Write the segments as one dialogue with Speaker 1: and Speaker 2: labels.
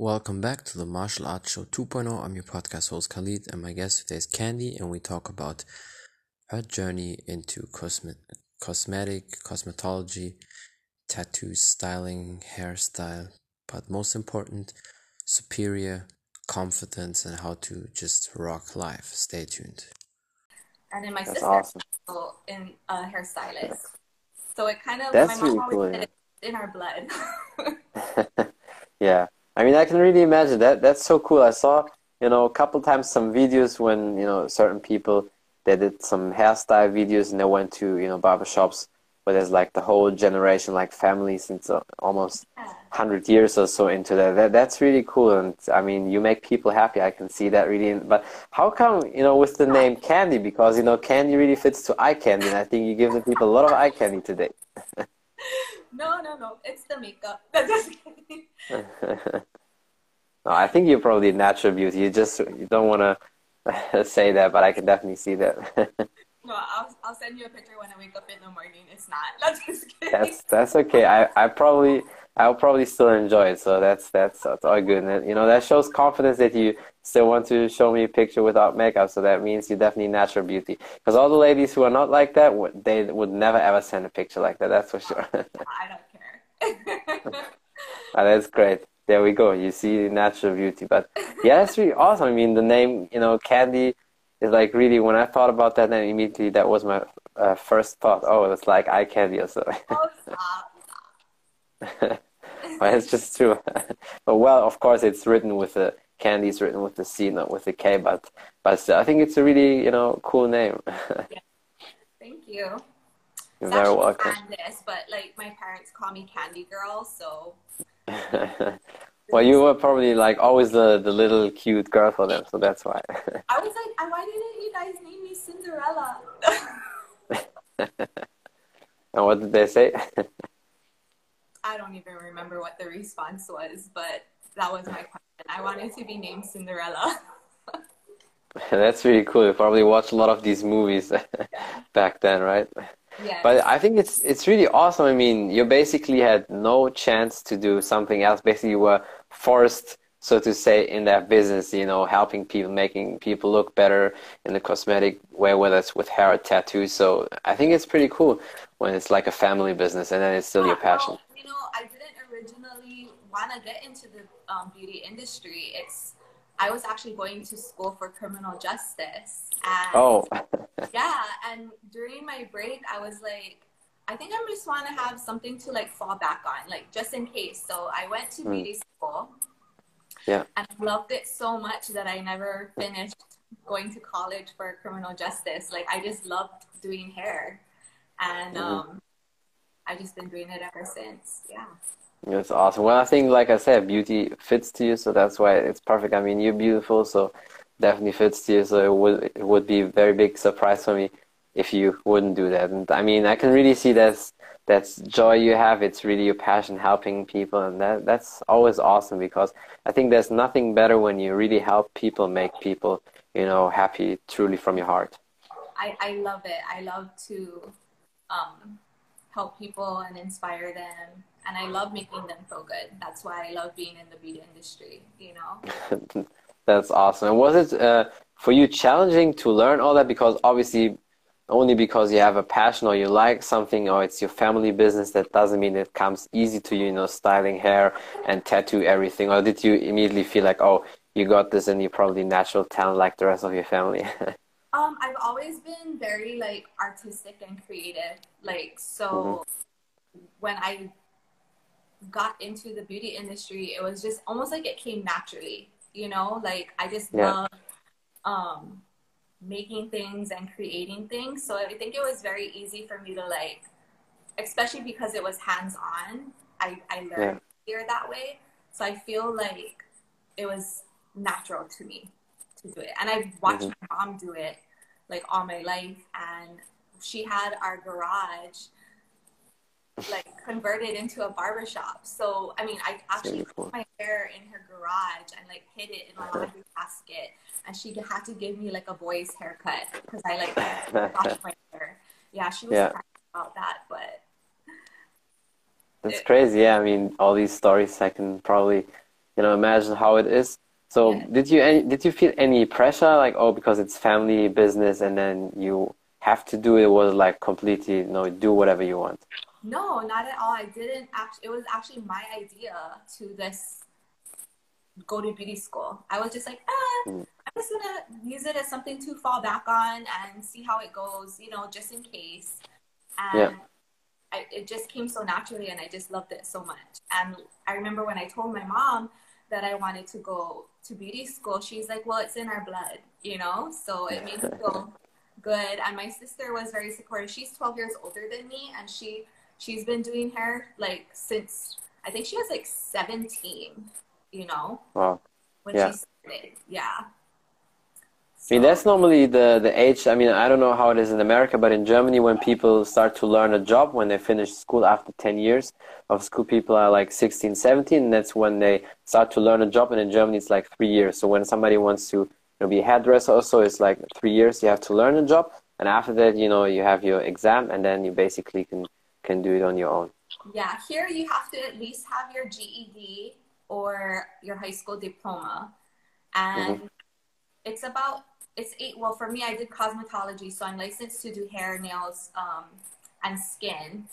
Speaker 1: Welcome back to the Martial Arts Show 2.0. I'm your podcast host Khalid, and my guest today is Candy, and we talk about her journey into cosmet- cosmetic, cosmetology, tattoo styling, hairstyle, but most important, superior confidence and how to just rock life. Stay tuned.
Speaker 2: And then my
Speaker 3: That's
Speaker 2: sister
Speaker 3: awesome.
Speaker 2: also in a hairstylist. So it kind of
Speaker 3: That's
Speaker 2: my mom
Speaker 3: really
Speaker 2: always
Speaker 3: cool,
Speaker 2: said
Speaker 3: yeah.
Speaker 2: it's in our blood.
Speaker 3: yeah, I mean, I can really imagine that. That's so cool. I saw, you know, a couple times some videos when, you know, certain people they did some hairstyle videos and they went to, you know, barbershops where there's like the whole generation, like family since uh, almost
Speaker 2: Yeah.
Speaker 3: 100 years or so into that. that. That's really cool. And I mean, you make people happy. I can see that really. But how come, you know, with the name Candy? Because, you know, candy really fits to eye candy. And I think you give the people a lot of eye candy today.
Speaker 2: No, no, no. It's the makeup. Just kidding.
Speaker 3: No, I think you're probably natural beauty. You just you don't want to say that, but I can definitely see that.
Speaker 2: no, I'll, I'll send you a picture when I wake up in the morning. It's not. That's just kidding.
Speaker 3: that's that's okay. I, I probably I'll probably still enjoy it. So that's that's that's all good. And you know that shows confidence that you still want to show me a picture without makeup. So that means you're definitely natural beauty. Because all the ladies who are not like that, they would never ever send a picture like that. That's for sure.
Speaker 2: I don't care.
Speaker 3: Ah, that's great. There we go. You see natural beauty. But yeah, that's really awesome. I mean, the name, you know, Candy is like really, when I thought about that name, immediately that was my uh, first thought. Oh, it's like eye candy or something.
Speaker 2: oh, stop.
Speaker 3: but it's just true. but well, of course, it's written with the candy is written with the C, not with the K. But but still, I think it's a really, you know, cool name.
Speaker 2: Thank you.
Speaker 3: You're very welcome.
Speaker 2: Candace, but like my parents call me Candy Girl, so
Speaker 3: well, you were probably like always the, the little cute girl for them, so that's why.
Speaker 2: I was like, "Uh, why didn't you guys name me Cinderella?
Speaker 3: and what did they say?
Speaker 2: I don't even remember what the response was, but that was my question. I wanted to be named Cinderella.
Speaker 3: That's really cool. You probably watched a lot of these movies back then, right?
Speaker 2: yeah.
Speaker 3: But I think it's it's really awesome. I mean, you basically had no chance to do something else. Basically, you were forced, so to say, in that business. You know, helping people, making people look better in the cosmetic way, whether it's with hair or tattoos. So I think it's pretty cool when it's like a family business, and then it's still your passion.
Speaker 2: well, you know, I didn't originally want to get into the um, beauty industry. It's I was actually going to school for criminal justice, and
Speaker 3: Oh,
Speaker 2: yeah, and during my break, I was like, I think I just want to have something to like fall back on, like just in case. So I went to
Speaker 3: Mm.
Speaker 2: beauty school.
Speaker 3: Yeah.
Speaker 2: And I loved it so much that I never finished going to college for criminal justice. Like I just loved doing hair, and
Speaker 3: Mhm.
Speaker 2: um, I just been doing it ever since. Yeah.
Speaker 3: That's awesome. Well, I think, like I said, beauty fits to you, so that's why it's perfect. I mean, you're beautiful, so definitely fits to you. So it would it would be a very big surprise for me if you wouldn't do that. And I mean, I can really see that's that's joy you have. It's really your passion helping people, and that that's always awesome because I think there's nothing better when you really help people, make people, you know, happy truly from your heart.
Speaker 2: I, I love it. I love to um, help people and inspire them. And I love making them feel good. That's why I love being in the beauty industry, you know?
Speaker 3: That's awesome. And was it uh, for you challenging to learn all that? Because obviously, only because you have a passion or you like something or it's your family business, that doesn't mean it comes easy to you, you know, styling hair and tattoo everything. Or did you immediately feel like, oh, you got this and you're probably natural talent like the rest of your family?
Speaker 2: Um, I've always been very like artistic and creative. Like, so when I got into the beauty industry, it was just almost like it came naturally, you know? Like, I just
Speaker 3: Yeah.
Speaker 2: love um, making things and creating things. So I think it was very easy for me to like, especially because it was hands on. I, I learned here that way. So I feel like it was natural to me to do it. And I've watched
Speaker 3: Mhm.
Speaker 2: my mom do it like all my life. And she had our garage like converted into a barber shop. So I mean, I actually put my hair in her garage and like hid it in a laundry basket, and she had to give me like a boy's haircut because I like wash my hair. Yeah, she was
Speaker 3: Yeah.
Speaker 2: about that, but
Speaker 3: That's crazy. Yeah, I mean, all these stories I can probably, you know imagine how it is. So
Speaker 2: Yeah.
Speaker 3: did you any, did you feel any pressure like oh because it's family business and then you have to do it was like completely you know do whatever you want.
Speaker 2: No, not at all. I didn't actually, it was actually my idea to this go to beauty school. I was just like, ah,
Speaker 3: Mm.
Speaker 2: I'm just gonna use it as something to fall back on and see how it goes, you know, just in case. And
Speaker 3: Yeah.
Speaker 2: I, it just came so naturally and I just loved it so much. And I remember when I told my mom that I wanted to go to beauty school, she's like, well, it's in our blood, you know? So it made me feel good. And my sister was very supportive. She's 12 years older than me and she, she's been doing hair like since, I think she was like 17, you know,
Speaker 3: Wow.
Speaker 2: when
Speaker 3: Yeah.
Speaker 2: she started. Yeah.
Speaker 3: I mean, that's normally the, the age. I mean, I don't know how it is in America, but in Germany, when people start to learn a job, when they finish school after 10 years of school, people are like 16, 17, and that's when they start to learn a job. And in Germany, it's like three years. So when somebody wants to you know, be a hairdresser, also, it's like three years you have to learn a job. And after that, you know, you have your exam, and then you basically can, can do it on your own.
Speaker 2: Yeah, here you have to at least have your GED or your high school diploma. Mm-hmm. And it's about, it's eight, well, for me, I did cosmetology, so I'm licensed to do hair, nails, um, and skin.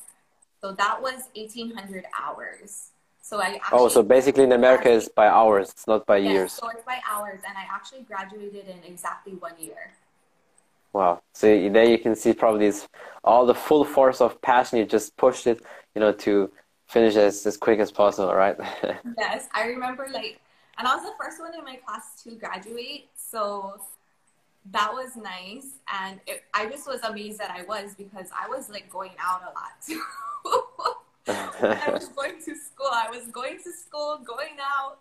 Speaker 2: So that was 1,800 hours. So I actually,
Speaker 3: Oh, so basically in America, it's by hours, it's not by
Speaker 2: Yes,
Speaker 3: years.
Speaker 2: So it's by hours, and I actually graduated in exactly one year.
Speaker 3: Wow. So there you can see probably it's all the full force of passion. You just pushed it, you know, to finish as, as quick as possible, right?
Speaker 2: Yes, I remember like, and I was the first one in my class to graduate, so that was nice. And it, I just was amazed that I was because I was like going out a lot. I was going to school. I was going to school, going out,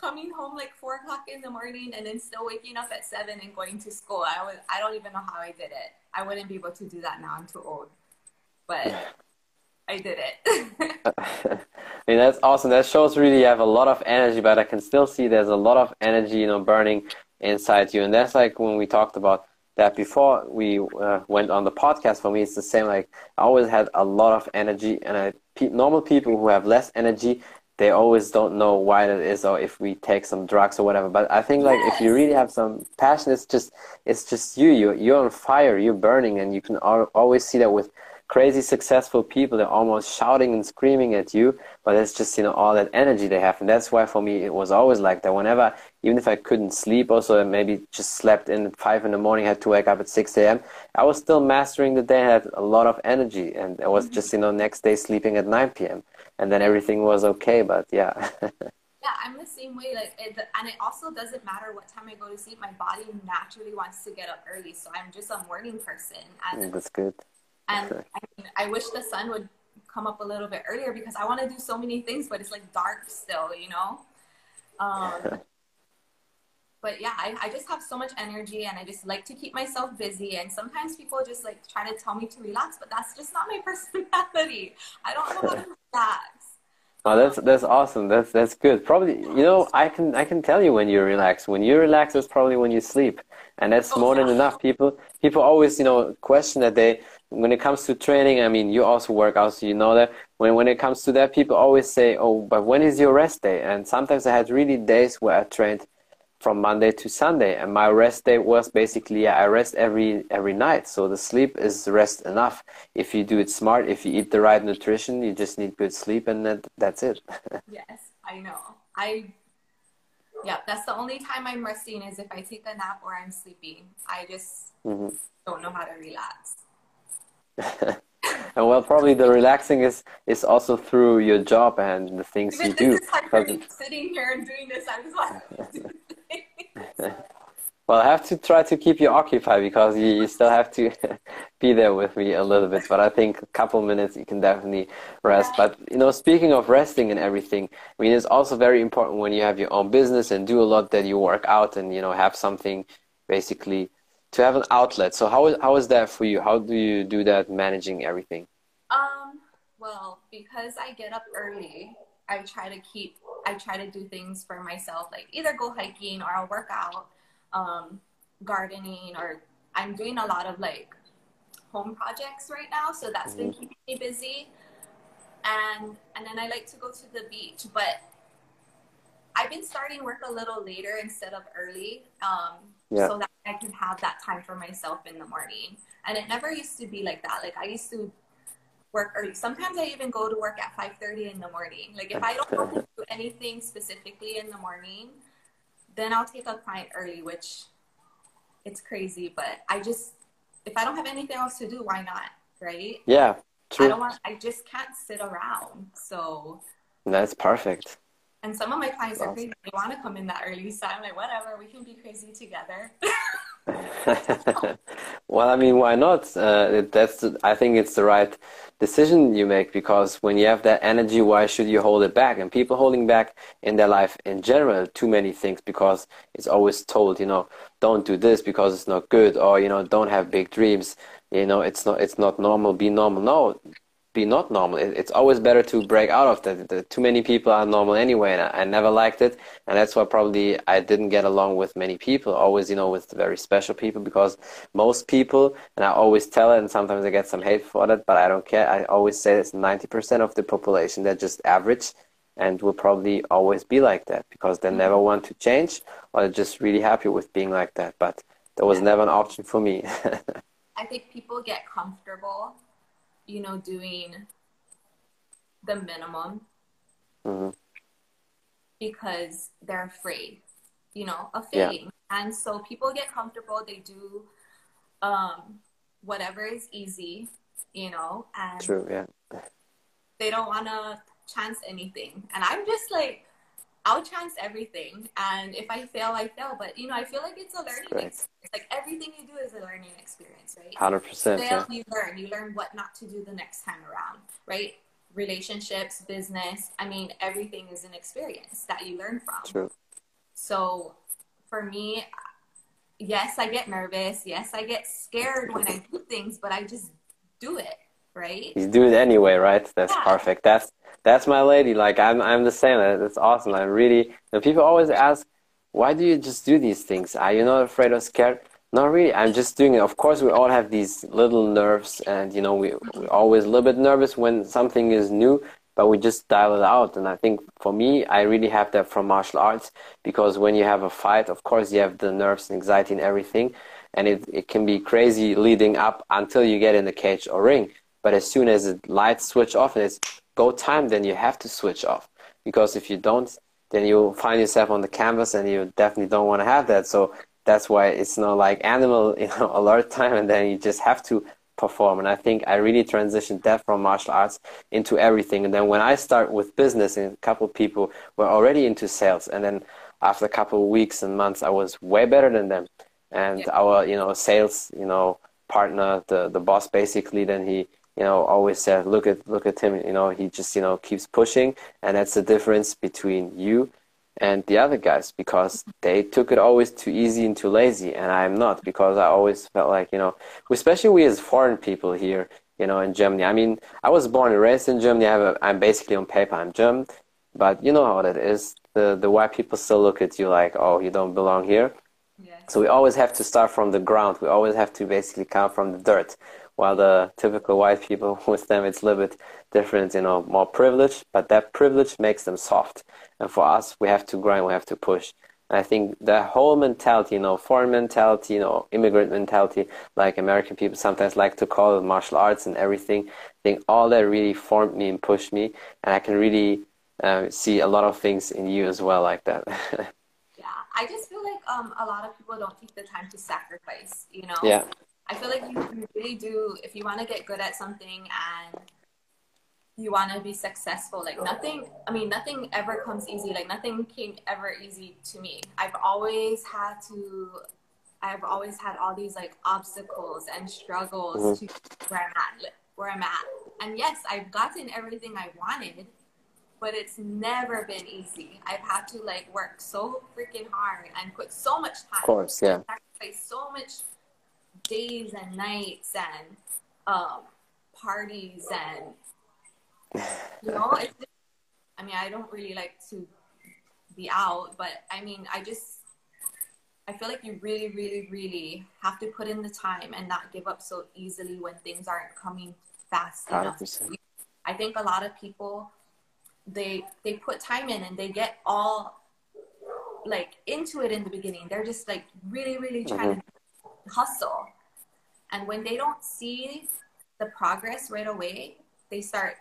Speaker 2: coming home like four o'clock in the morning, and then still waking up at seven and going to school. I was I don't even know how I did it. I wouldn't be able to do that now. I'm too old, but I did it.
Speaker 3: I mean, that's awesome. That shows really you have a lot of energy, but I can still see there's a lot of energy, you know, burning inside you. And that's like when we talked about that before we uh, went on the podcast. For me, it's the same. Like I always had a lot of energy, and I, pe- normal people who have less energy, they always don't know why that is, or if we take some drugs or whatever. But I think like if you really have some passion, it's just it's just you. You you're on fire. You're burning, and you can al- always see that with crazy successful people they're almost shouting and screaming at you but it's just you know all that energy they have and that's why for me it was always like that whenever even if i couldn't sleep also maybe just slept in at five in the morning had to wake up at 6 a.m i was still mastering the day had a lot of energy and i was just you know next day sleeping at 9 p.m and then everything was okay but yeah
Speaker 2: Yeah, I'm the same way. Like, it, and it also doesn't matter what time I go to sleep. My body naturally wants to get up early, so I'm just a morning person. And
Speaker 3: that's good
Speaker 2: and I, mean, I wish the sun would come up a little bit earlier because I want to do so many things, but it's like dark still, you know. Um, but yeah, I, I just have so much energy, and I just like to keep myself busy. And sometimes people just like try to tell me to relax, but that's just not my personality. I don't know how to relax.
Speaker 3: Oh, that's that's awesome. That's that's good. Probably, you know, I can I can tell you when you relax. When you relax, is probably when you sleep, and that's
Speaker 2: Oh,
Speaker 3: more than enough. People people always, you know, question that they when it comes to training. I mean, you also work out, so you know that when when it comes to that, people always say, "Oh, but when is your rest day?" And sometimes I had really days where I trained from Monday to Sunday, and my rest day was basically I rest every every night. So the sleep is rest enough. If you do it smart, if you eat the right nutrition, you just need good sleep, and that, that's it.
Speaker 2: Yes, I know. I yeah, that's the only time I'm resting is if I take a nap or I'm sleeping. I just
Speaker 3: Mhm.
Speaker 2: don't know how to relax.
Speaker 3: and well, probably the relaxing is is also through your job and the things
Speaker 2: Even
Speaker 3: you do.
Speaker 2: is hard for
Speaker 3: Because-
Speaker 2: me sitting here and doing this. I'm just like,
Speaker 3: Well, I have to try to keep you occupied because you, you still have to be there with me a little bit. But I think a couple minutes you can definitely rest. But you know, speaking of resting and everything, I mean, it's also very important when you have your own business and do a lot that you work out and you know have something basically to have an outlet. So how how is that for you? How do you do that managing everything?
Speaker 2: um, well, because I get up early, I try to keep. I try to do things for myself, like either go hiking or I'll work out, um, gardening, or I'm doing a lot of like home projects right now. So that's been keeping me busy. And and then I like to go to the beach, but I've been starting work a little later instead of early, um,
Speaker 3: Yeah.
Speaker 2: so that I can have that time for myself in the morning. And it never used to be like that. Like I used to work early. Sometimes I even go to work at five thirty in the morning. Like if I don't have to do anything specifically in the morning, then I'll take a client early, which it's crazy. But I just if I don't have anything else to do, why not? Right?
Speaker 3: Yeah, True.
Speaker 2: I don't want. I just can't sit around. So,
Speaker 3: That's perfect.
Speaker 2: and some of my clients are crazy. They want to come in that early, so I'm like, whatever. We can be crazy together.
Speaker 3: Well, I mean, why not? Uh, that's I think it's the right decision you make because when you have that energy, why should you hold it back? And people holding back in their life in general, too many things because it's always told, you know, don't do this because it's not good, or you know, don't have big dreams. You know, it's not it's not normal. Be normal. No, be not normal. It's always better to break out of that. The, too many people are normal anyway, and I, I never liked it, and that's why probably I didn't get along with many people. Always, you know, with very special people because most people, and I always tell it, and sometimes I get some hate for that, but I don't care. I always say it's ninety percent of the population. They're just average, and will probably always be like that because they never mm-hmm. want to change, or they're just really happy with being like that. But that was never an option for me.
Speaker 2: I think people get comfortable, you know, doing the minimum
Speaker 3: Mhm.
Speaker 2: because they're afraid, you know, of
Speaker 3: Yeah.
Speaker 2: failing. And so people get comfortable. They do um, whatever is easy, you know, and
Speaker 3: True. Yeah.
Speaker 2: they don't want to chance anything. And I'm just like, I'll chance everything. And if I fail, I fail. But, you know, I feel like it's a learning
Speaker 3: Right.
Speaker 2: experience. Like everything you do is a learning experience, right?
Speaker 3: Hundred percent.
Speaker 2: fail,
Speaker 3: Yeah.
Speaker 2: you learn. You learn what not to do the next time around, right? Relationships, business. I mean, everything is an experience that you learn from.
Speaker 3: True.
Speaker 2: So for me, yes, I get nervous. Yes, I get scared when I do things, but I just do it, right?
Speaker 3: You do it anyway, right? That's
Speaker 2: Yeah.
Speaker 3: perfect. That's that's my lady. Like I'm I'm the same. That's awesome. I'm really. People always ask, why do you just do these things? Are you not afraid or scared? Not really. I'm just doing it. Of course, we all have these little nerves, and you know, we we're always a little bit nervous when something is new. But we just dial it out, and I think for me, I really have that from martial arts because when you have a fight, of course, you have the nerves and anxiety and everything, and it, it can be crazy leading up until you get in the cage or ring. But as soon as the lights switch off and it's go time, then you have to switch off. Because if you don't, then you'll find yourself on the canvas and you definitely don't want to have that. So that's why it's not like animal, you know, alert time and then you just have to perform. And I think I really transitioned that from martial arts into everything. And then when I start with business and a couple of people were already into sales and then after a couple of weeks and months I was way better than them. And
Speaker 2: Yeah.
Speaker 3: our, you know, sales, you know, partner, the the boss basically then he you know always said look at look at him you know he just you know keeps pushing. And that's the difference between you and the other guys because they took it always too easy and too lazy. And i'm not because i always felt like you know especially we as foreign people here you know in germany. I mean i was born and raised in germany. I have a, i'm basically on paper i'm german. But you know how that is. The the white people still look at you like oh you don't belong here.
Speaker 2: Yes.
Speaker 3: so we always have to start from the ground. We always have to basically come from the dirt. While the typical white people, with them, it's a little bit different, you know, more privilege, but that privilege makes them soft. And for us, we have to grind, we have to push. And I think the whole mentality, you know, foreign mentality, you know, immigrant mentality, like American people sometimes like to call it martial arts and everything, I think all that really formed me and pushed me. And I can really uh, see a lot of things in you as well like that.
Speaker 2: Yeah. I just feel like um, a lot of people don't take the time to sacrifice, you know?
Speaker 3: yeah,
Speaker 2: I feel like you, you really do, if you want to get good at something and you want to be successful, like nothing, I mean, nothing ever comes easy. Like nothing came ever easy to me. I've always had to, I've always had all these like obstacles and struggles mm-hmm. to where I'm at, where I'm at. And yes, I've gotten everything I wanted, but it's never been easy. I've had to like work so freaking hard and put so much time
Speaker 3: of course, yeah.
Speaker 2: sacrifice so much days and nights and um, parties and you know it's just, i mean i don't really like to be out but i mean i just i feel like you really really really have to put in the time and not give up so easily when things aren't coming fast enough
Speaker 3: 100%.
Speaker 2: i think a lot of people they they put time in and they get all like into it in the beginning. They're just like really, really trying mm-hmm. to hustle. And when they don't see the progress right away, they start,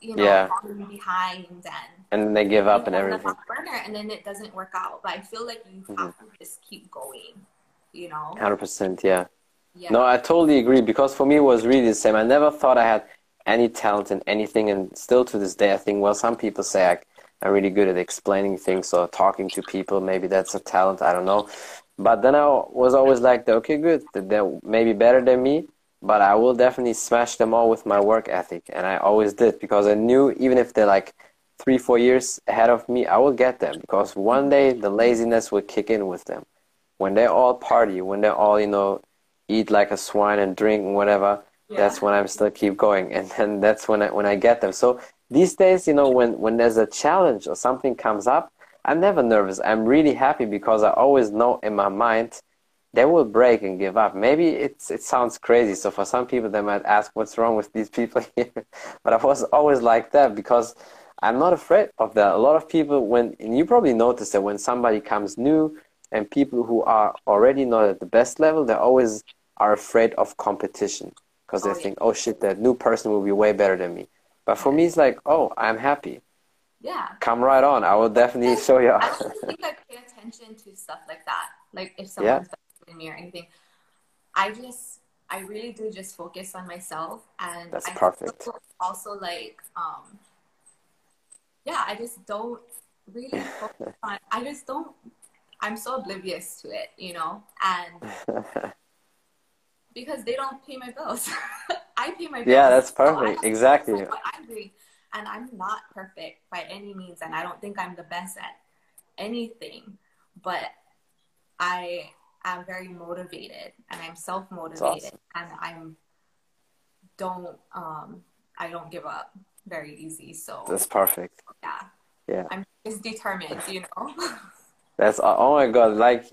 Speaker 2: you know, yeah. falling behind and
Speaker 3: and they give up and everything.
Speaker 2: Burner, and then it doesn't work out. But I feel like you mm-hmm. have to just keep going. You know.
Speaker 3: Hundred percent, yeah. Yeah. No, I totally agree because for me it was really the same. I never thought I had any talent in anything, and still to this day, I think well, some people say I, I'm really good at explaining things or talking to people. Maybe that's a talent. I don't know. But then I was always like, okay, good. They're maybe better than me, but I will definitely smash them all with my work ethic, and I always did because I knew even if they're like three, four years ahead of me, I will get them because one day the laziness will kick in with them. When they all party, when they all, you know, eat like a swine and drink and whatever, yeah. that's when I'm still keep going, and then that's when I when I get them. So these days, you know, when when there's a challenge or something comes up, I'm never nervous. I'm really happy because I always know in my mind they will break and give up. Maybe it's it sounds crazy. So for some people, they might ask, "What's wrong with these people here?" but I was always like that because I'm not afraid of that. A lot of people, when and you probably notice that when somebody comes new and people who are already not at the best level, they always are afraid of competition because they oh, think, oh shit, that new person will be way better than me. But for me, it's like, oh, I'm happy.
Speaker 2: Yeah.
Speaker 3: Come right on. I will definitely show you.
Speaker 2: I think I pay attention to stuff like that. Like if someone's yeah. me or anything. I just, I really do just focus on myself. And
Speaker 3: that's I perfect.
Speaker 2: Also, like, um, yeah, I just don't really focus on, I just don't, I'm so oblivious to it, you know? And because they don't pay my bills. I pay my bills.
Speaker 3: Yeah, that's perfect. So exactly.
Speaker 2: What I'm doing. And I'm not perfect by any means. And I don't think I'm the best at anything. But I am very motivated and I'm self motivated awesome. and I'm don't um I don't give up very easy. So
Speaker 3: that's perfect.
Speaker 2: Yeah.
Speaker 3: Yeah.
Speaker 2: I'm just determined, you know.
Speaker 3: That's oh, oh my god! Like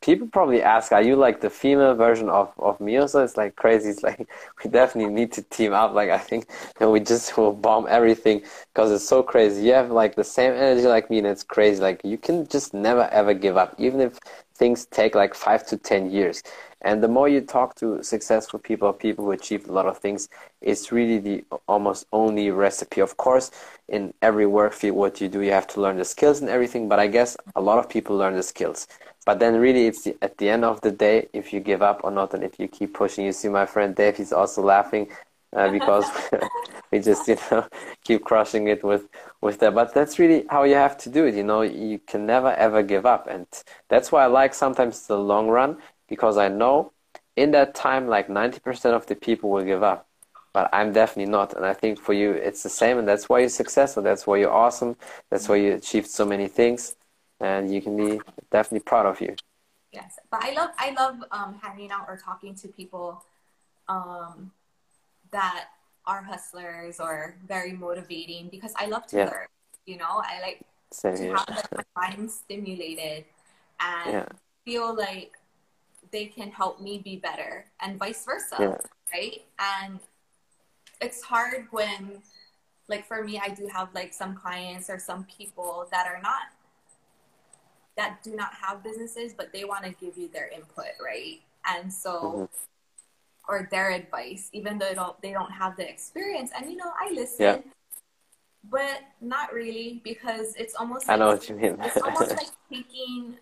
Speaker 3: people probably ask, "Are you like the female version of of Mioso?" It's like crazy. It's like we definitely need to team up. Like I think and we just will bomb everything because it's so crazy. You have like the same energy like me, and it's crazy. Like you can just never ever give up, even if things take like five to ten years. And the more you talk to successful people, people who achieved a lot of things, it's really the almost only recipe. Of course, in every work field, what you do, you have to learn the skills and everything. But I guess a lot of people learn the skills. But then, really, it's the, at the end of the day, if you give up or not, and if you keep pushing. You see, my friend Dave, he's also laughing uh, because we just, you know, keep crushing it with with that. But that's really how you have to do it. You know, you can never ever give up, and that's why I like sometimes the long run because I know in that time, like 90% of the people will give up. But I'm definitely not. And I think for you, it's the same. And that's why you're successful. That's why you're awesome. That's why you achieved so many things. And you can be definitely proud of you.
Speaker 2: Yes. But I love, I love um, hanging out or talking to people um, that are hustlers or very motivating because I love to yeah. learn. You know, I like Same to here. have my mind stimulated and yeah. feel like they can help me be better and vice versa yeah. right and it's hard when like for me i do have like some clients or some people that are not that do not have businesses but they want to give you their input right and so mm-hmm. or their advice even though they don't they don't have the experience and you know i listen yeah. but not really because it's almost
Speaker 3: i know what you mean
Speaker 2: it's almost like taking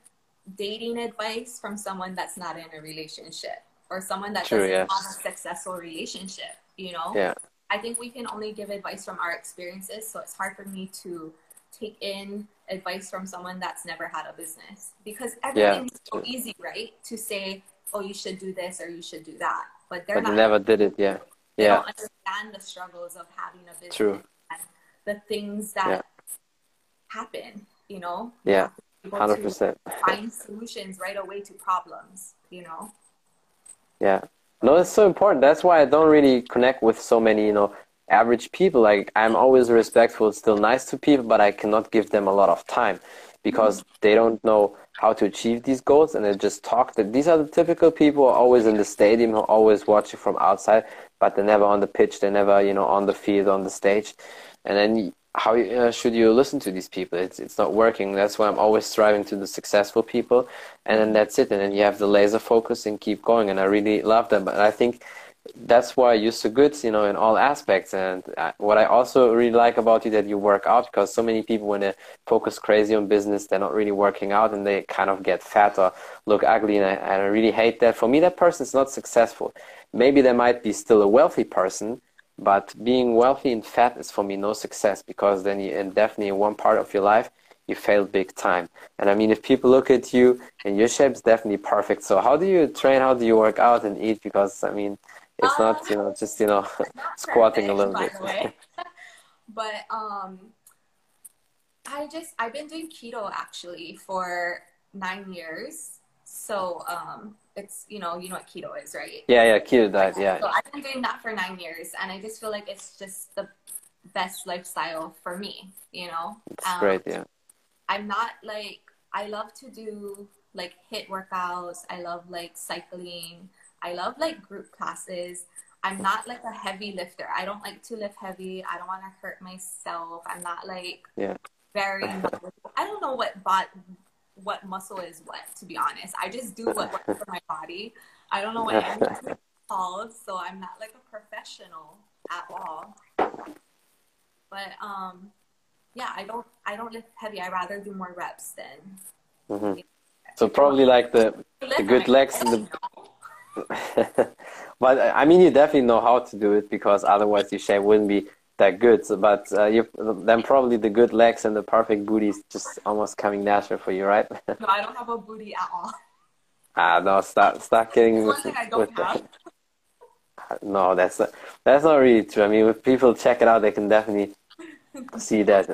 Speaker 2: dating advice from someone that's not in a relationship or someone that True, doesn't have a successful relationship, you know?
Speaker 3: Yeah.
Speaker 2: I think we can only give advice from our experiences, so it's hard for me to take in advice from someone that's never had a business because everything's yeah. so easy, right? To say, oh, you should do this or you should do that, but they're
Speaker 3: but
Speaker 2: not.
Speaker 3: Never did it, yeah.
Speaker 2: They
Speaker 3: yeah.
Speaker 2: don't understand the struggles of having a business.
Speaker 3: True.
Speaker 2: And the things that yeah. happen, you know?
Speaker 3: Yeah. Hundred percent.
Speaker 2: Find solutions right away to problems. You know.
Speaker 3: Yeah. No, it's so important. That's why I don't really connect with so many, you know, average people. Like I'm always respectful, still nice to people, but I cannot give them a lot of time because mm-hmm. they don't know how to achieve these goals and they just talk that these are the typical people always in the stadium who always watching from outside but they're never on the pitch they're never you know on the field on the stage and then how uh, should you listen to these people? It's it's not working. That's why I'm always striving to the successful people, and then that's it. And then you have the laser focus and keep going. And I really love that. But I think that's why you're so good, you know, in all aspects. And uh, what I also really like about you that you work out because so many people when they focus crazy on business, they're not really working out and they kind of get fat or look ugly. And I, and I really hate that. For me, that person is not successful. Maybe they might be still a wealthy person, but being wealthy and fat is for me no success because then you, and definitely in one part of your life, you failed big time. And I mean, if people look at you and your shape is definitely perfect. So how do you train? How do you work out and eat? Because I mean, it's um, not, you know, just, you know, squatting perfect, a little bit.
Speaker 2: but um, I just, I've been doing keto actually for nine years. So um, it's you know you know what keto is, right?
Speaker 3: Yeah, yeah, keto diet. Yeah.
Speaker 2: So I've been doing that for nine years, and I just feel like it's just the best lifestyle for me. You know.
Speaker 3: It's um, great. Yeah.
Speaker 2: I'm not like I love to do like HIIT workouts. I love like cycling. I love like group classes. I'm not like a heavy lifter. I don't like to lift heavy. I don't want to hurt myself. I'm not like
Speaker 3: yeah.
Speaker 2: very. I don't know what bot what muscle is what, to be honest. I just do what works for my body. I don't know what anything called, so I'm not like a professional at all. But um, yeah, I don't I don't lift heavy. I rather do more reps than.
Speaker 3: Mm-hmm. So probably like the the good legs and the. but I mean, you definitely know how to do it because otherwise your shape wouldn't be that good. So, but uh, you then probably the good legs and the perfect booty is just almost coming natural for you, right?
Speaker 2: no, I don't have a booty at all.
Speaker 3: Ah, no, stop, stop getting
Speaker 2: with, I don't with have.
Speaker 3: No, that's not, that's not really true. I mean, if people check it out, they can definitely see that.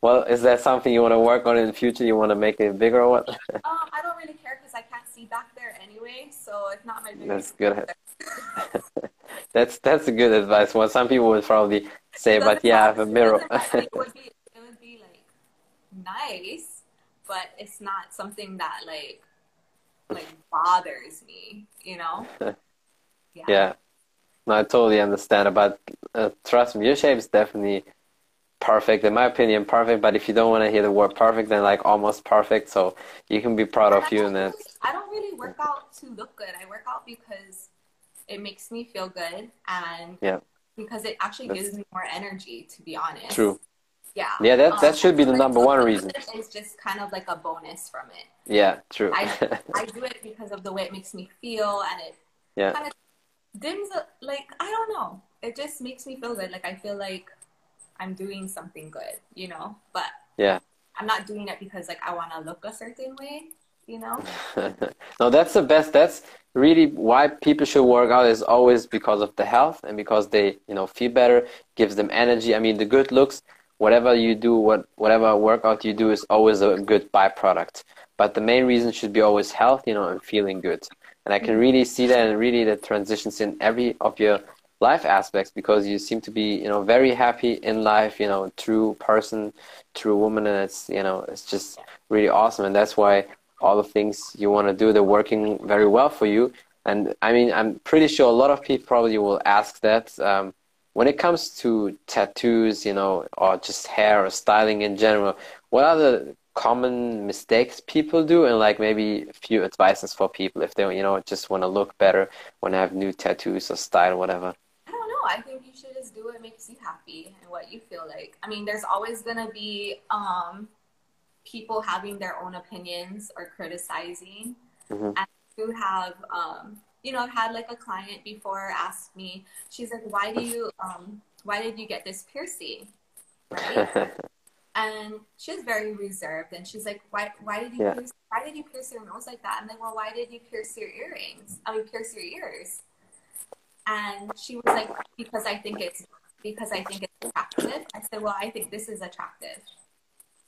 Speaker 3: well, is that something you want to work on in the future? You want to make it bigger or what?
Speaker 2: um, I don't really care because I can't see back there anyway. So it's not my.
Speaker 3: That's good. That's that's a good advice. Well, some people would probably say, but yeah, I have a mirror.
Speaker 2: it, would be, it would be like nice, but it's not something that like like bothers me, you know?
Speaker 3: yeah. yeah. No, I totally understand. But uh, trust me, your shape is definitely perfect, in my opinion, perfect. But if you don't want to hear the word perfect, then like almost perfect. So you can be proud of you. And that's.
Speaker 2: I don't really work out to look good. I work out because it makes me feel good and
Speaker 3: yeah.
Speaker 2: because it actually That's, gives me more energy to be honest.
Speaker 3: True.
Speaker 2: Yeah.
Speaker 3: Yeah that that um, should be the number one reason
Speaker 2: it's just kind of like a bonus from it.
Speaker 3: Yeah true.
Speaker 2: I, I do it because of the way it makes me feel and it
Speaker 3: yeah.
Speaker 2: kind of dims like i don't know. It just makes me feel good. Like i feel like i'm doing something good you know? But
Speaker 3: yeah.
Speaker 2: I'm not doing it because like i want to look a certain way you know?
Speaker 3: No that's the best that's really why people should work out is always because of the health and because they you know feel better gives them energy. I mean the good looks whatever you do what whatever workout you do is always a good byproduct. But the main reason should be always health you know and feeling good. And i can mm-hmm. really see that and really the transitions in every of your life aspects because you seem to be you know very happy in life you know true person true woman and it's you know it's just really awesome. And that's why all the things you want to do, they're working very well for you. And I mean, I'm pretty sure a lot of people probably will ask that. Um, when it comes to tattoos, you know, or just hair or styling in general, what are the common mistakes people do and like maybe a few advices for people if they, you know, just want to look better, want to have new tattoos or style, whatever?
Speaker 2: I don't know. I think you should just do what makes you happy and what you feel like. I mean, there's always going to be, um, people having their own opinions or criticizing.
Speaker 3: Mm-hmm.
Speaker 2: And you have, um, you know, I've had like a client before ask me, she's like, why do you, um, why did you get this piercing? Right. and she's very reserved and she's like, why, why did you, yeah. pierce, why did you pierce your nose like that? I'm like, well, why did you pierce your earrings? I mean, pierce your ears. And she was like, because I think it's, because I think it's attractive. I said, well, I think this is attractive.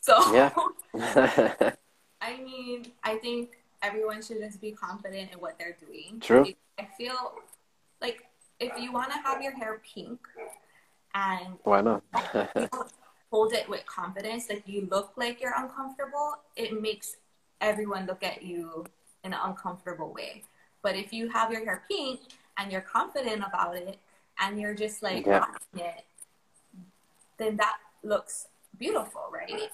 Speaker 2: So
Speaker 3: yeah.
Speaker 2: I mean, I think everyone should just be confident in what they're doing.
Speaker 3: True.
Speaker 2: I feel like if you want to have your hair pink and
Speaker 3: why not
Speaker 2: hold it with confidence, like you look like you're uncomfortable, it makes everyone look at you in an uncomfortable way. But if you have your hair pink and you're confident about it, and you're just like
Speaker 3: Yeah.
Speaker 2: it, then that looks beautiful, right?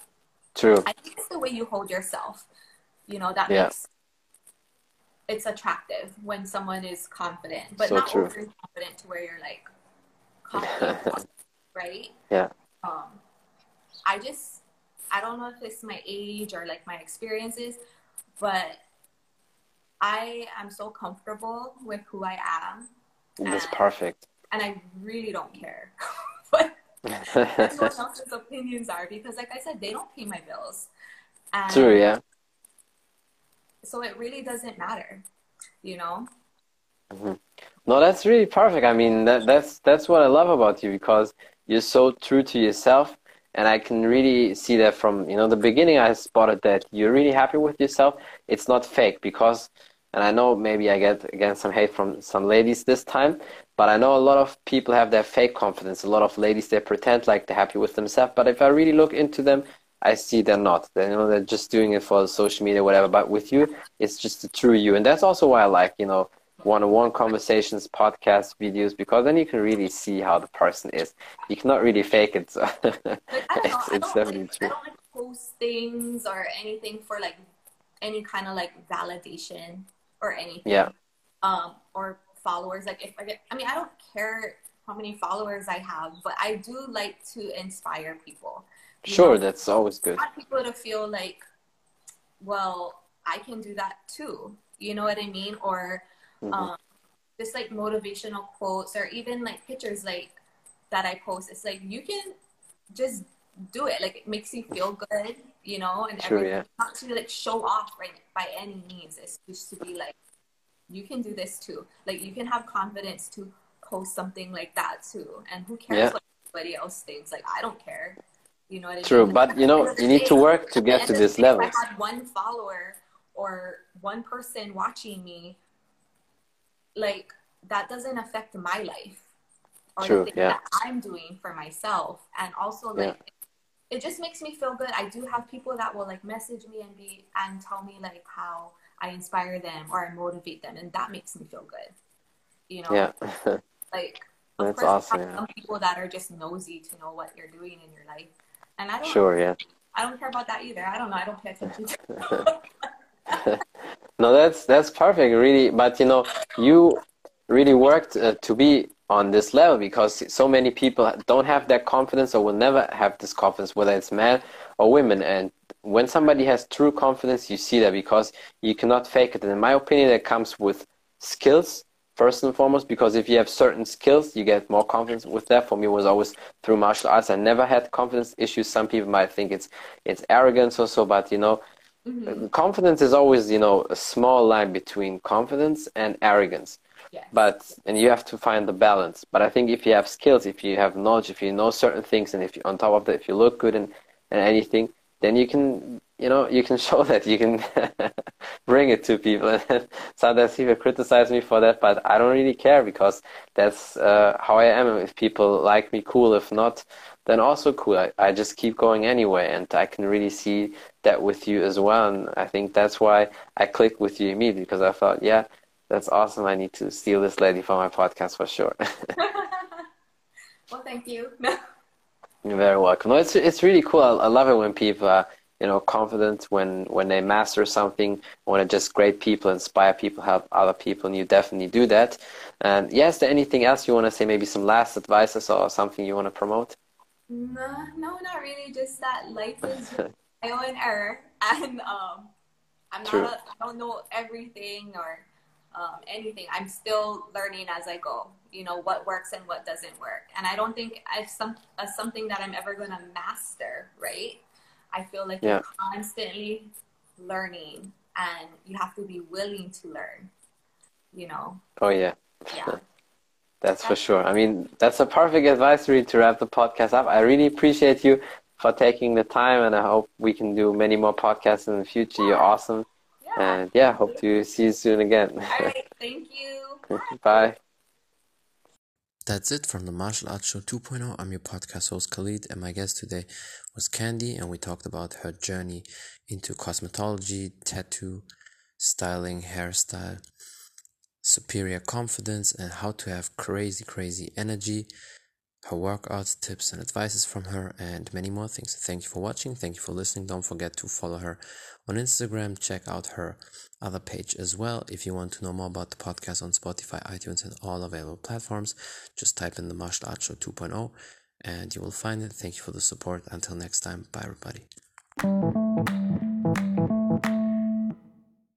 Speaker 3: True.
Speaker 2: I think it's the way you hold yourself. You know, that
Speaker 3: Yeah.
Speaker 2: makes it's attractive when someone is confident, but
Speaker 3: So
Speaker 2: not
Speaker 3: true.
Speaker 2: overly confident to where you're like confident, right?
Speaker 3: Yeah.
Speaker 2: Um, I just I don't know if it's my age or like my experiences, but I am so comfortable with who I am,
Speaker 3: That's
Speaker 2: and-
Speaker 3: perfect.
Speaker 2: and I really don't care what everyone else's opinions are because, like I said, they don't pay my bills. And
Speaker 3: True, yeah.
Speaker 2: So it really doesn't matter, you know? Mm-hmm.
Speaker 3: No, that's really perfect. I mean, that, that's that's what I love about you because you're so true to yourself, and I can really see that from you know the beginning. I spotted that you're really happy with yourself. It's not fake because, and I know maybe I get again some hate from some ladies this time, but I know a lot of people have their fake confidence. A lot of ladies they pretend like they're happy with themselves, but if I really look into them, I see they're not. They you know they're just doing it for social media, whatever. But with you, it's just the true you, and that's also why I like you know one-on-one conversations, podcasts, videos, because then you can really see how the person is. You cannot really fake it. So
Speaker 2: Like, know.
Speaker 3: it's, it's definitely
Speaker 2: like, I don't like post things or anything for like any kind of like validation or anything.
Speaker 3: Yeah.
Speaker 2: Um, or followers. Like if I get, I mean, I don't care how many followers I have, but I do like to inspire people.
Speaker 3: Sure,
Speaker 2: know?
Speaker 3: that's always good.
Speaker 2: I want people to feel like, well, I can do that too. You know what I mean? Or
Speaker 3: Mhm.
Speaker 2: um, just like motivational quotes or even like pictures like that I post. It's like you can just do it. Like it makes you feel good, you know, and
Speaker 3: True,
Speaker 2: everything.
Speaker 3: yeah.
Speaker 2: Not to like show off right by any means. It's just to be like, you can do this too. Like you can have confidence to post something like that too. And who cares
Speaker 3: Yeah.
Speaker 2: what anybody else thinks? Like I don't care. You know what I
Speaker 3: True,
Speaker 2: mean?
Speaker 3: but you know, you need to work to get to this level.
Speaker 2: If I had one follower or one person watching me, like that doesn't affect my life or
Speaker 3: True,
Speaker 2: the
Speaker 3: yeah.
Speaker 2: that I'm doing for myself. And also
Speaker 3: Yeah.
Speaker 2: like it just makes me feel good. I do have people that will like message me and be and tell me like how I inspire them or I motivate them and that makes me feel good. You know?
Speaker 3: Yeah,
Speaker 2: Like of
Speaker 3: That's
Speaker 2: course
Speaker 3: awesome, yeah.
Speaker 2: some people that are just nosy to know what you're doing in your life. And I don't
Speaker 3: sure, yeah.
Speaker 2: I don't care about that either. I don't know. I don't pay attention to
Speaker 3: No, that's that's perfect, really. But you know, you really worked uh, to be on this level because so many people don't have that confidence or will never have this confidence, whether it's men or women. And when somebody has true confidence, you see that because you cannot fake it. And in my opinion, that comes with skills first and foremost. Because if you have certain skills, you get more confidence with that. For me, it was always through martial arts. I never had confidence issues. Some people might think it's it's arrogance or so, but you know.
Speaker 2: Mhm.
Speaker 3: Confidence is always, you know, a small line between confidence and arrogance.
Speaker 2: Yes.
Speaker 3: But and you have to find the balance. But I think if you have skills, if you have knowledge, if you know certain things, and if you, on top of that, if you look good and and anything, then you can, you know, you can show that you can bring it to people. And sometimes people criticize me for that, but I don't really care because that's uh, how I am. If people like me, cool. If not, then also cool. I, I just keep going anyway, and I can really see that with you as well. And I think that's why I clicked with you immediately because I thought, yeah, that's awesome. I need to steal this lady for my podcast for sure.
Speaker 2: well, thank you.
Speaker 3: You're very welcome. No, it's it's really cool. I, I love it when people are, you know, confident when when they master something, when they're just great people, inspire people, help other people, and you definitely do that. And yeah, is there anything else you want to say? Maybe some last advices or something you want to promote?
Speaker 2: no, no, not really. Just that life is trial and error, and um, I'm not.
Speaker 3: True.
Speaker 2: A, I don't know everything or um, anything. I'm still learning as I go. You know what works and what doesn't work, and I don't think I've some uh, something that I'm ever gonna master. Right? I feel like
Speaker 3: Yeah.
Speaker 2: you're constantly learning, and you have to be willing to learn. You know.
Speaker 3: Oh yeah.
Speaker 2: Yeah.
Speaker 3: That's for sure. I mean, that's a perfect advisory to wrap the podcast up. I really appreciate you for taking the time, and I hope we can do many more podcasts in the future. You're awesome.
Speaker 2: Yeah.
Speaker 3: And yeah, hope to see you soon again.
Speaker 2: All right. Thank you.
Speaker 3: Bye.
Speaker 1: That's it from the Martial Arts Show 2.0. I'm your podcast host Khalid, and my guest today was Candy, and we talked about her journey into cosmetology, tattoo, styling, hairstyle,
Speaker 3: superior confidence and how to have crazy, crazy energy, her workout tips and advices from her, and many more things. Thank you for watching. Thank you for listening. Don't forget to follow her on Instagram. Check out her other page as well. If you want to know more about the podcast on Spotify, iTunes, and all available platforms, just type in the Martial Arts Show 2.0 and you will find it. Thank you for the support. Until next time, bye, everybody.